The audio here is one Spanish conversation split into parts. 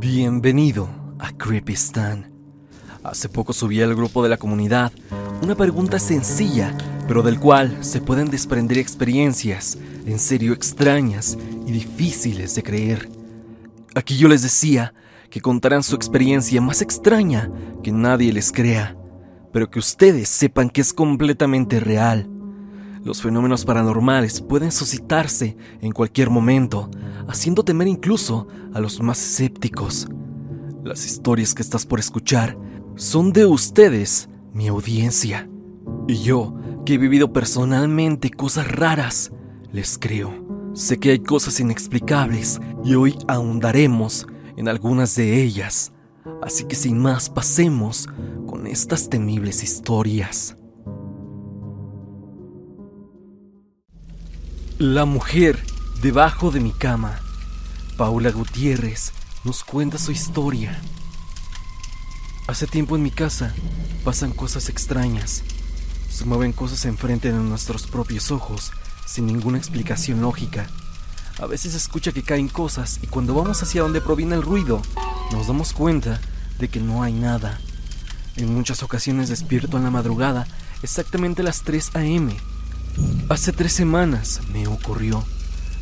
Bienvenido a Creepistan. Hace poco subí al grupo de la comunidad una pregunta sencilla, pero del cual se pueden desprender experiencias en serio extrañas y difíciles de creer. Aquí yo les decía que contarán su experiencia más extraña que nadie les crea, pero que ustedes sepan que es completamente real. Los fenómenos paranormales pueden suscitarse en cualquier momento, haciendo temer incluso a los más escépticos. Las historias que estás por escuchar son de ustedes, mi audiencia. Y yo, que he vivido personalmente cosas raras, les creo. Sé que hay cosas inexplicables y hoy ahondaremos en algunas de ellas. Así que sin más pasemos con estas temibles historias. La mujer debajo de mi cama. Paula Gutiérrez nos cuenta su historia. Hace tiempo en mi casa pasan cosas extrañas. Se mueven cosas enfrente de nuestros propios ojos, sin ninguna explicación lógica. A veces se escucha que caen cosas y cuando vamos hacia donde proviene el ruido, nos damos cuenta de que no hay nada. En muchas ocasiones despierto en la madrugada, exactamente a las 3 a.m. Hace tres semanas me ocurrió.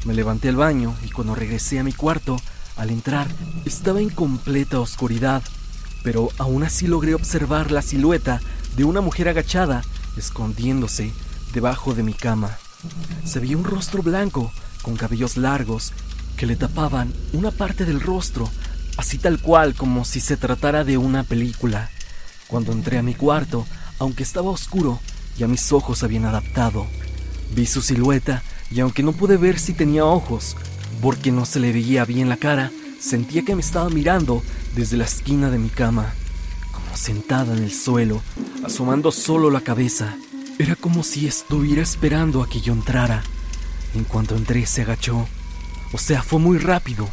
Me levanté al baño y cuando regresé a mi cuarto, al entrar, estaba en completa oscuridad pero aún así logré observar la silueta de una mujer agachada, escondiéndose debajo de mi cama. Se veía un rostro blanco, con cabellos largos, que le tapaban una parte del rostro, así tal cual como si se tratara de una película. Cuando entré a mi cuarto, aunque estaba oscuro, ya mis ojos habían adaptado. Vi su silueta y aunque no pude ver si tenía ojos, porque no se le veía bien la cara, sentía que me estaba mirando desde la esquina de mi cama, como sentada en el suelo, asomando solo la cabeza. Era como si estuviera esperando a que yo entrara. En cuanto entré se agachó. O sea, fue muy rápido.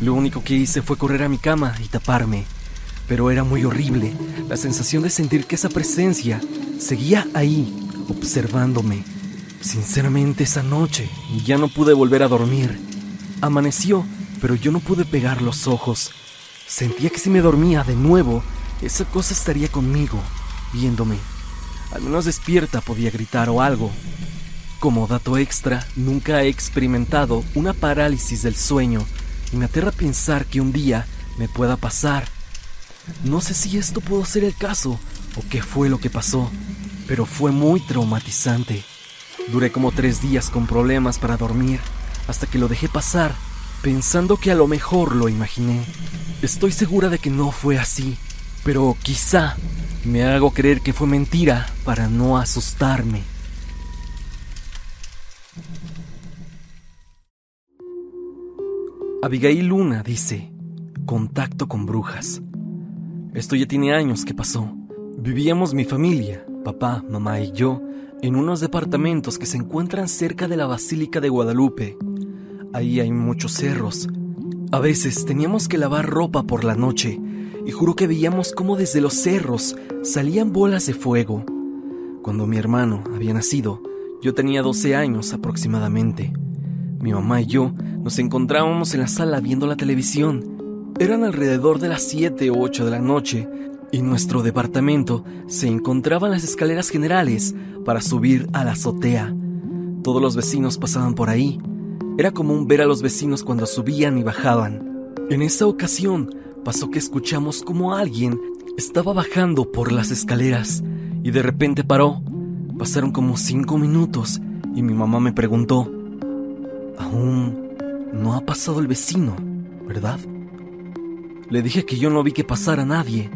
Lo único que hice fue correr a mi cama y taparme. Pero era muy horrible la sensación de sentir que esa presencia seguía ahí, observándome. Sinceramente, esa noche ya no pude volver a dormir. Amaneció, pero yo no pude pegar los ojos. Sentía que si me dormía de nuevo, esa cosa estaría conmigo, viéndome. Al menos despierta podía gritar o algo. Como dato extra, nunca he experimentado una parálisis del sueño y me aterra pensar que un día me pueda pasar. No sé si esto pudo ser el caso o qué fue lo que pasó, pero fue muy traumatizante. Duré como tres días con problemas para dormir hasta que lo dejé pasar pensando que a lo mejor lo imaginé. Estoy segura de que no fue así, pero quizá me hago creer que fue mentira para no asustarme. Abigail Luna dice, contacto con brujas. Esto ya tiene años que pasó. Vivíamos mi familia, papá, mamá y yo, en unos departamentos que se encuentran cerca de la Basílica de Guadalupe, Ahí hay muchos cerros. A veces teníamos que lavar ropa por la noche y juro que veíamos cómo desde los cerros salían bolas de fuego. Cuando mi hermano había nacido, yo tenía 12 años aproximadamente. Mi mamá y yo nos encontrábamos en la sala viendo la televisión. Eran alrededor de las 7 o 8 de la noche y nuestro departamento se encontraba en las escaleras generales para subir a la azotea. Todos los vecinos pasaban por ahí era común ver a los vecinos cuando subían y bajaban. En esa ocasión pasó que escuchamos como alguien estaba bajando por las escaleras y de repente paró. Pasaron como cinco minutos y mi mamá me preguntó, aún no ha pasado el vecino, ¿verdad? Le dije que yo no vi que pasara nadie.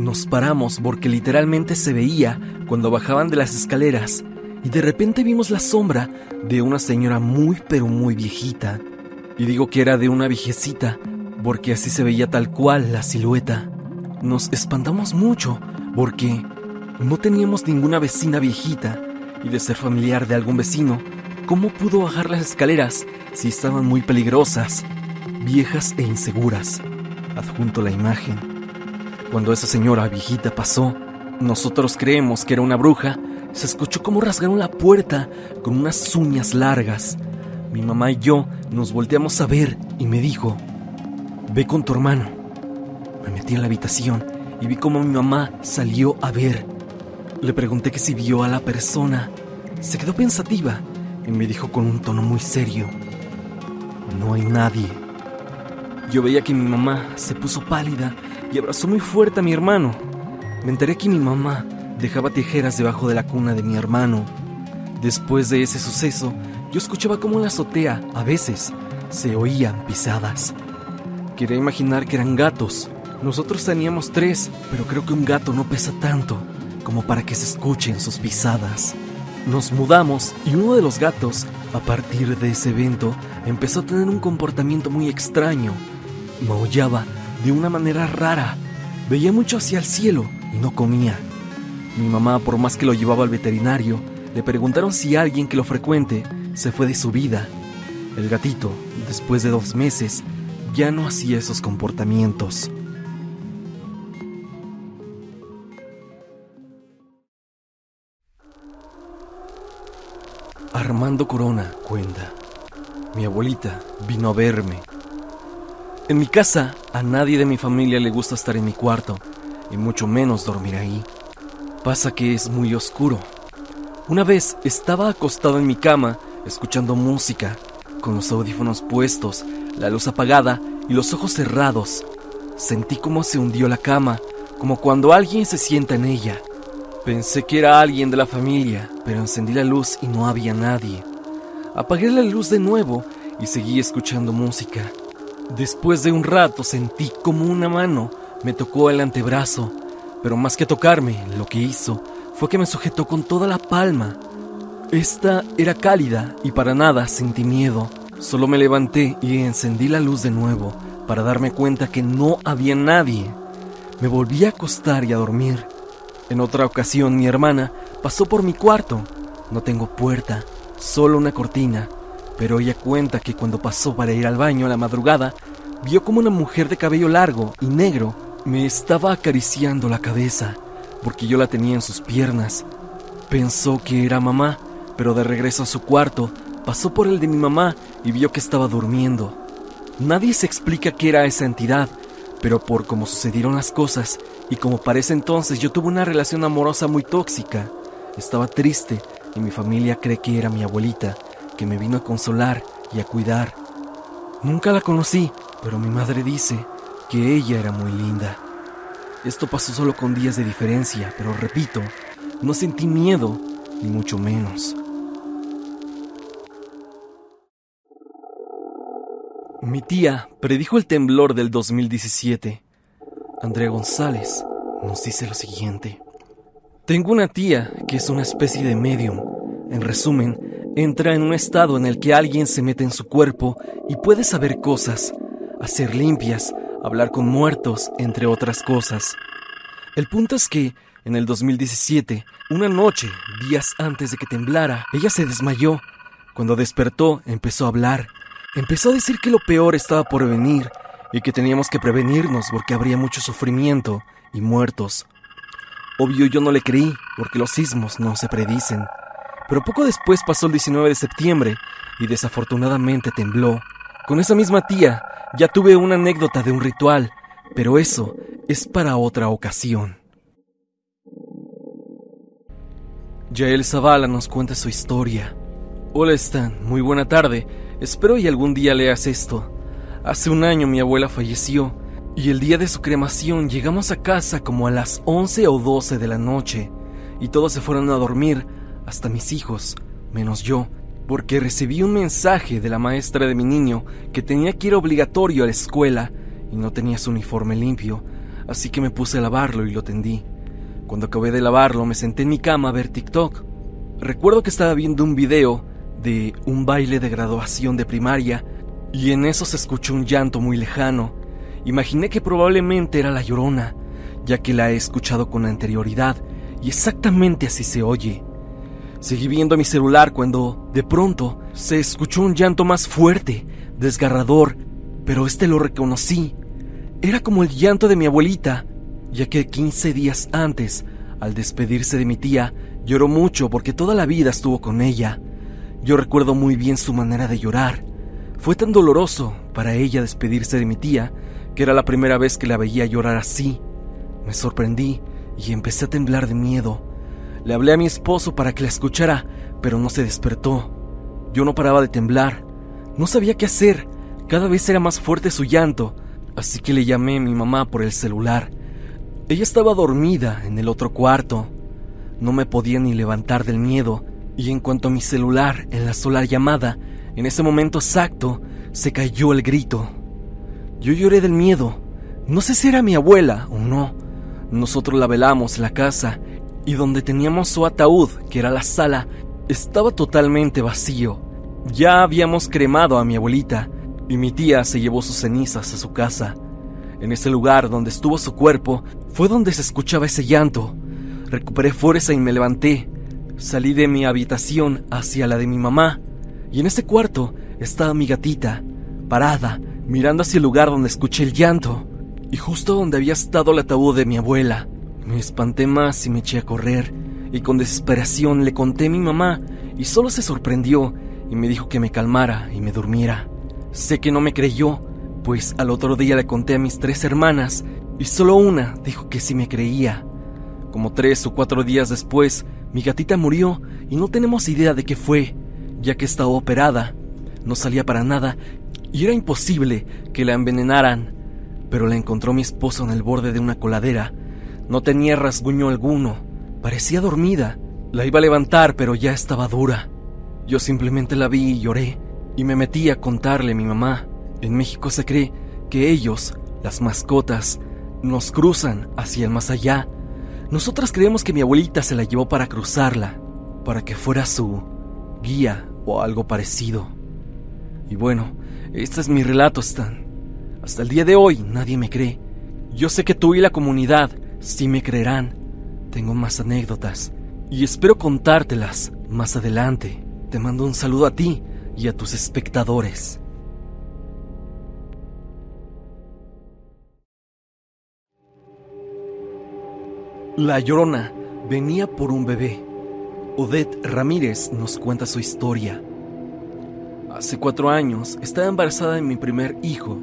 Nos paramos porque literalmente se veía cuando bajaban de las escaleras y de repente vimos la sombra de una señora muy pero muy viejita. Y digo que era de una viejecita porque así se veía tal cual la silueta. Nos espantamos mucho porque no teníamos ninguna vecina viejita y de ser familiar de algún vecino, ¿cómo pudo bajar las escaleras si estaban muy peligrosas, viejas e inseguras? Adjunto la imagen. Cuando esa señora viejita pasó, nosotros creemos que era una bruja se escuchó como rasgaron la puerta con unas uñas largas. Mi mamá y yo nos volteamos a ver y me dijo, ve con tu hermano. Me metí en la habitación y vi cómo mi mamá salió a ver. Le pregunté que si vio a la persona. Se quedó pensativa y me dijo con un tono muy serio, no hay nadie. Yo veía que mi mamá se puso pálida y abrazó muy fuerte a mi hermano. Me enteré que mi mamá dejaba tijeras debajo de la cuna de mi hermano. Después de ese suceso, yo escuchaba cómo en la azotea, a veces, se oían pisadas. Quería imaginar que eran gatos. Nosotros teníamos tres, pero creo que un gato no pesa tanto como para que se escuchen sus pisadas. Nos mudamos y uno de los gatos, a partir de ese evento, empezó a tener un comportamiento muy extraño. Maullaba de una manera rara, veía mucho hacia el cielo y no comía. Mi mamá, por más que lo llevaba al veterinario, le preguntaron si alguien que lo frecuente se fue de su vida. El gatito, después de dos meses, ya no hacía esos comportamientos. Armando Corona cuenta. Mi abuelita vino a verme. En mi casa, a nadie de mi familia le gusta estar en mi cuarto, y mucho menos dormir ahí. Pasa que es muy oscuro. Una vez estaba acostado en mi cama, escuchando música, con los audífonos puestos, la luz apagada y los ojos cerrados. Sentí cómo se hundió la cama, como cuando alguien se sienta en ella. Pensé que era alguien de la familia, pero encendí la luz y no había nadie. Apagué la luz de nuevo y seguí escuchando música. Después de un rato sentí como una mano me tocó el antebrazo, pero más que tocarme, lo que hizo fue que me sujetó con toda la palma. Esta era cálida y para nada sentí miedo. Solo me levanté y encendí la luz de nuevo para darme cuenta que no había nadie. Me volví a acostar y a dormir. En otra ocasión mi hermana pasó por mi cuarto. No tengo puerta, solo una cortina, pero ella cuenta que cuando pasó para ir al baño a la madrugada, vio como una mujer de cabello largo y negro me estaba acariciando la cabeza, porque yo la tenía en sus piernas. Pensó que era mamá, pero de regreso a su cuarto, pasó por el de mi mamá y vio que estaba durmiendo. Nadie se explica qué era esa entidad, pero por cómo sucedieron las cosas, y como parece entonces yo tuve una relación amorosa muy tóxica, estaba triste y mi familia cree que era mi abuelita, que me vino a consolar y a cuidar. Nunca la conocí, pero mi madre dice que ella era muy linda. Esto pasó solo con días de diferencia, pero repito, no sentí miedo, ni mucho menos. Mi tía predijo el temblor del 2017 Andrea González nos dice lo siguiente. Tengo una tía que es una especie de medium. En resumen, entra en un estado en el que alguien se mete en su cuerpo y puede saber cosas, hacer limpias, hablar con muertos, entre otras cosas. El punto es que, en el 2017, una noche, días antes de que temblara, ella se desmayó. Cuando despertó, empezó a hablar. Empezó a decir que lo peor estaba por venir y que teníamos que prevenirnos porque habría mucho sufrimiento y muertos. Obvio yo no le creí porque los sismos no se predicen. Pero poco después pasó el 19 de septiembre y desafortunadamente tembló. Con esa misma tía ya tuve una anécdota de un ritual, pero eso es para otra ocasión. Yael Zavala nos cuenta su historia. Hola Stan, muy buena tarde. Espero y algún día leas esto. Hace un año mi abuela falleció y el día de su cremación llegamos a casa como a las 11 o 12 de la noche y todos se fueron a dormir, hasta mis hijos, menos yo, porque recibí un mensaje de la maestra de mi niño que tenía que ir obligatorio a la escuela y no tenía su uniforme limpio, así que me puse a lavarlo y lo tendí. Cuando acabé de lavarlo me senté en mi cama a ver TikTok. Recuerdo que estaba viendo un video de un baile de graduación de primaria y en eso se escuchó un llanto muy lejano. Imaginé que probablemente era la llorona, ya que la he escuchado con anterioridad, y exactamente así se oye. Seguí viendo mi celular cuando, de pronto, se escuchó un llanto más fuerte, desgarrador, pero este lo reconocí. Era como el llanto de mi abuelita, ya que 15 días antes, al despedirse de mi tía, lloró mucho porque toda la vida estuvo con ella. Yo recuerdo muy bien su manera de llorar. Fue tan doloroso para ella despedirse de mi tía que era la primera vez que la veía llorar así. Me sorprendí y empecé a temblar de miedo. Le hablé a mi esposo para que la escuchara, pero no se despertó. Yo no paraba de temblar. No sabía qué hacer. Cada vez era más fuerte su llanto, así que le llamé a mi mamá por el celular. Ella estaba dormida en el otro cuarto. No me podía ni levantar del miedo, y en cuanto a mi celular en la llamada, en ese momento exacto, se cayó el grito. Yo lloré del miedo. No sé si era mi abuela o no. Nosotros la velamos la casa y donde teníamos su ataúd, que era la sala, estaba totalmente vacío. Ya habíamos cremado a mi abuelita y mi tía se llevó sus cenizas a su casa. En ese lugar donde estuvo su cuerpo fue donde se escuchaba ese llanto. Recuperé fuerza y me levanté. Salí de mi habitación hacia la de mi mamá y en ese cuarto estaba mi gatita, parada, mirando hacia el lugar donde escuché el llanto y justo donde había estado el ataúd de mi abuela. Me espanté más y me eché a correr, y con desesperación le conté a mi mamá, y solo se sorprendió y me dijo que me calmara y me durmiera. Sé que no me creyó, pues al otro día le conté a mis tres hermanas, y solo una dijo que sí me creía. Como tres o cuatro días después, mi gatita murió y no tenemos idea de qué fue, ya que estaba operada. No salía para nada y era imposible que la envenenaran, pero la encontró mi esposo en el borde de una coladera no tenía rasguño alguno. Parecía dormida. La iba a levantar, pero ya estaba dura. Yo simplemente la vi y lloré, y me metí a contarle a mi mamá. En México se cree que ellos, las mascotas, nos cruzan hacia el más allá. Nosotras creemos que mi abuelita se la llevó para cruzarla, para que fuera su guía o algo parecido. Y bueno, este es mi relato, Stan. Hasta el día de hoy nadie me cree. Yo sé que tú y la comunidad si me creerán, tengo más anécdotas y espero contártelas más adelante. Te mando un saludo a ti y a tus espectadores. La Llorona venía por un bebé. Odette Ramírez nos cuenta su historia. Hace cuatro años estaba embarazada de mi primer hijo.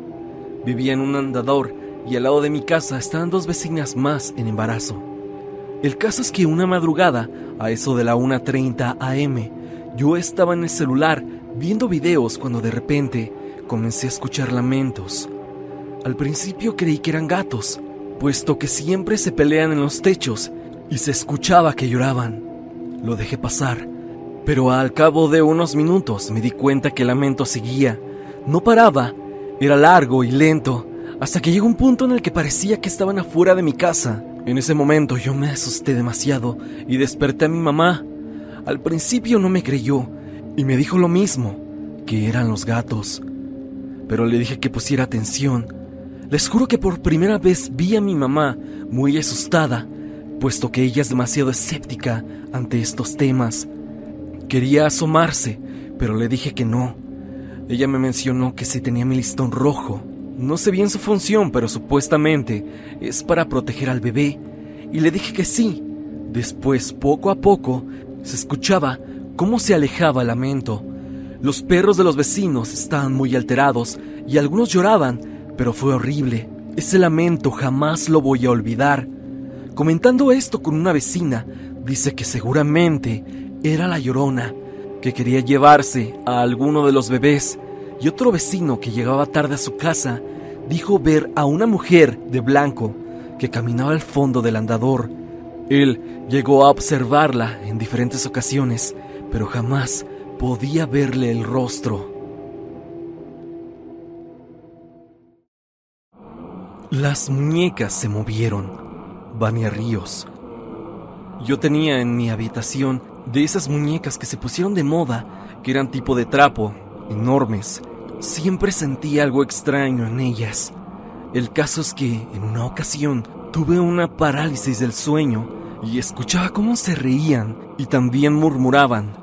Vivía en un andador y al lado de mi casa estaban dos vecinas más en embarazo. El caso es que una madrugada, a eso de la 1.30 am, yo estaba en el celular viendo videos cuando de repente comencé a escuchar lamentos. Al principio creí que eran gatos, puesto que siempre se pelean en los techos y se escuchaba que lloraban. Lo dejé pasar, pero al cabo de unos minutos me di cuenta que el lamento seguía. No paraba, era largo y lento, hasta que llegó un punto en el que parecía que estaban afuera de mi casa. En ese momento yo me asusté demasiado y desperté a mi mamá. Al principio no me creyó y me dijo lo mismo, que eran los gatos. Pero le dije que pusiera atención. Les juro que por primera vez vi a mi mamá muy asustada, puesto que ella es demasiado escéptica ante estos temas. Quería asomarse, pero le dije que no. Ella me mencionó que si tenía mi listón rojo, no sé bien su función, pero supuestamente es para proteger al bebé. Y le dije que sí. Después, poco a poco, se escuchaba cómo se alejaba el lamento. Los perros de los vecinos estaban muy alterados y algunos lloraban, pero fue horrible. Ese lamento jamás lo voy a olvidar. Comentando esto con una vecina, dice que seguramente era la llorona, que quería llevarse a alguno de los bebés y otro vecino que llegaba tarde a su casa dijo ver a una mujer de blanco que caminaba al fondo del andador. Él llegó a observarla en diferentes ocasiones, pero jamás podía verle el rostro. Las muñecas se movieron. Vania Ríos. Yo tenía en mi habitación de esas muñecas que se pusieron de moda, que eran tipo de trapo, enormes. Siempre sentí algo extraño en ellas. El caso es que en una ocasión tuve una parálisis del sueño y escuchaba cómo se reían y también murmuraban.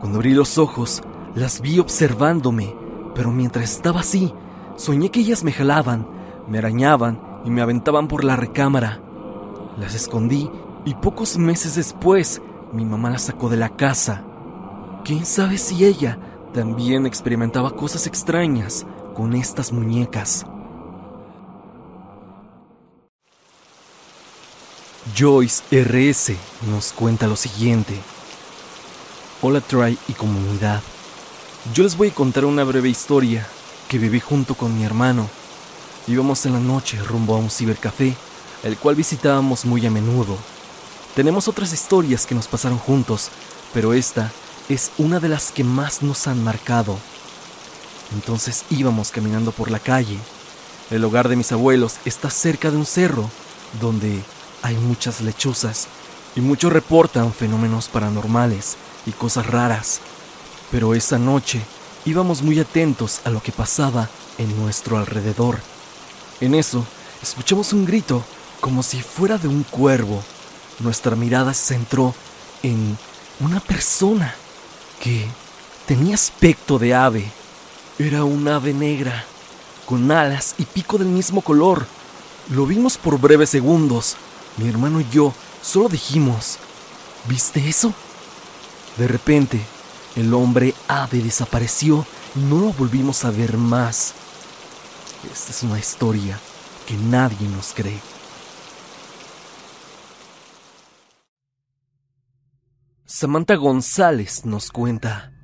Cuando abrí los ojos, las vi observándome, pero mientras estaba así, soñé que ellas me jalaban, me arañaban y me aventaban por la recámara. Las escondí y pocos meses después mi mamá las sacó de la casa. ¿Quién sabe si ella también experimentaba cosas extrañas con estas muñecas. Joyce RS nos cuenta lo siguiente. Hola Try y comunidad. Yo les voy a contar una breve historia que viví junto con mi hermano. Íbamos en la noche rumbo a un cibercafé, el cual visitábamos muy a menudo. Tenemos otras historias que nos pasaron juntos, pero esta es una de las que más nos han marcado. Entonces íbamos caminando por la calle. El hogar de mis abuelos está cerca de un cerro, donde hay muchas lechuzas y muchos reportan fenómenos paranormales y cosas raras. Pero esa noche íbamos muy atentos a lo que pasaba en nuestro alrededor. En eso, escuchamos un grito como si fuera de un cuervo. Nuestra mirada se centró en una persona que tenía aspecto de ave. Era un ave negra, con alas y pico del mismo color. Lo vimos por breves segundos, mi hermano y yo solo dijimos, ¿viste eso? De repente, el hombre ave desapareció y no lo volvimos a ver más. Esta es una historia que nadie nos cree. Samantha González nos cuenta.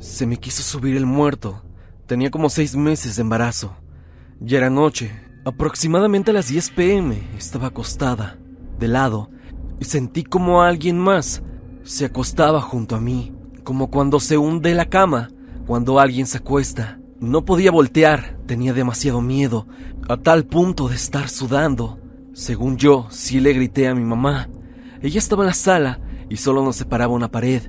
Se me quiso subir el muerto. Tenía como seis meses de embarazo. Ya era noche, Aproximadamente a las 10 pm estaba acostada, de lado, y sentí como alguien más se acostaba junto a mí, como cuando se hunde la cama, cuando alguien se acuesta. No podía voltear, tenía demasiado miedo, a tal punto de estar sudando. Según yo, sí le grité a mi mamá. Ella estaba en la sala y solo nos separaba una pared.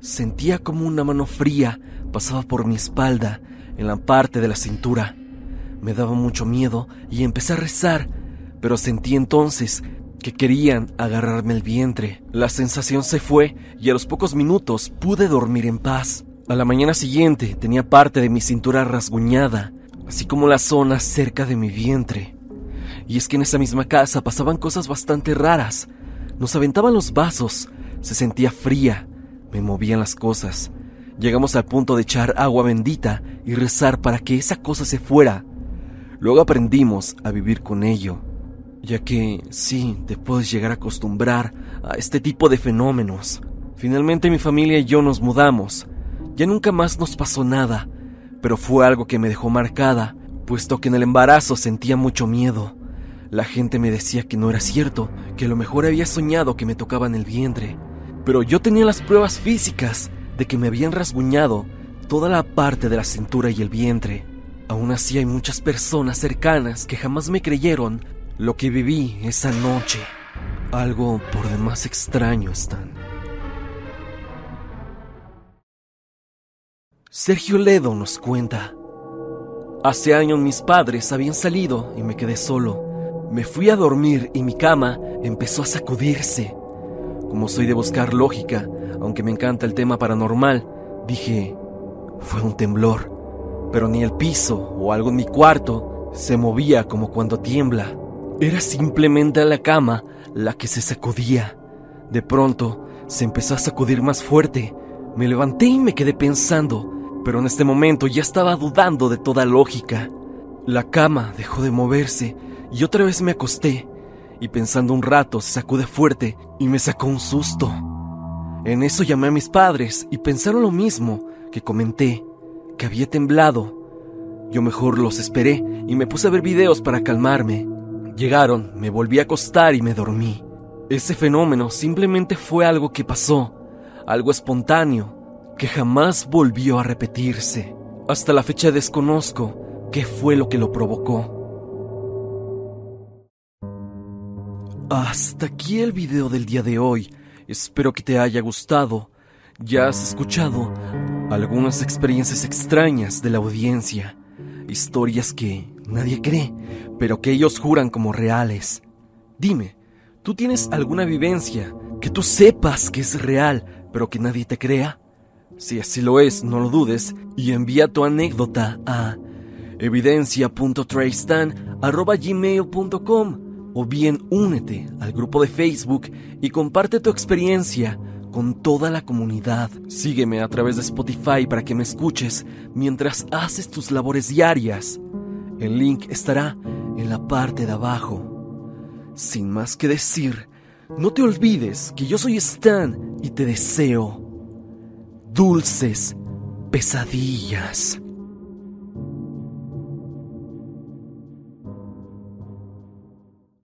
Sentía como una mano fría pasaba por mi espalda, en la parte de la cintura. Me daba mucho miedo y empecé a rezar, pero sentí entonces que querían agarrarme el vientre. La sensación se fue y a los pocos minutos pude dormir en paz. A la mañana siguiente tenía parte de mi cintura rasguñada, así como la zona cerca de mi vientre. Y es que en esa misma casa pasaban cosas bastante raras. Nos aventaban los vasos, se sentía fría, me movían las cosas. Llegamos al punto de echar agua bendita y rezar para que esa cosa se fuera. Luego aprendimos a vivir con ello, ya que sí, te puedes llegar a acostumbrar a este tipo de fenómenos. Finalmente mi familia y yo nos mudamos. Ya nunca más nos pasó nada, pero fue algo que me dejó marcada, puesto que en el embarazo sentía mucho miedo. La gente me decía que no era cierto, que a lo mejor había soñado que me tocaban el vientre, pero yo tenía las pruebas físicas de que me habían rasguñado toda la parte de la cintura y el vientre. Aún así hay muchas personas cercanas que jamás me creyeron lo que viví esa noche. Algo por demás extraño están. Sergio Ledo nos cuenta. Hace años mis padres habían salido y me quedé solo. Me fui a dormir y mi cama empezó a sacudirse. Como soy de buscar lógica, aunque me encanta el tema paranormal, dije, fue un temblor pero ni el piso o algo en mi cuarto se movía como cuando tiembla. Era simplemente la cama la que se sacudía. De pronto se empezó a sacudir más fuerte. Me levanté y me quedé pensando, pero en este momento ya estaba dudando de toda lógica. La cama dejó de moverse y otra vez me acosté, y pensando un rato se sacude fuerte y me sacó un susto. En eso llamé a mis padres y pensaron lo mismo que comenté que había temblado. Yo mejor los esperé y me puse a ver videos para calmarme. Llegaron, me volví a acostar y me dormí. Ese fenómeno simplemente fue algo que pasó, algo espontáneo, que jamás volvió a repetirse. Hasta la fecha desconozco qué fue lo que lo provocó. Hasta aquí el video del día de hoy. Espero que te haya gustado. Ya has escuchado algunas experiencias extrañas de la audiencia, historias que nadie cree, pero que ellos juran como reales. Dime, ¿tú tienes alguna vivencia que tú sepas que es real, pero que nadie te crea? Si así lo es, no lo dudes y envía tu anécdota a evidencia.tracestan.gmail.com o bien únete al grupo de Facebook y comparte tu experiencia con toda la comunidad. Sígueme a través de Spotify para que me escuches mientras haces tus labores diarias. El link estará en la parte de abajo. sin más que decir, no te olvides que yo soy Stan y te deseo dulces pesadillas.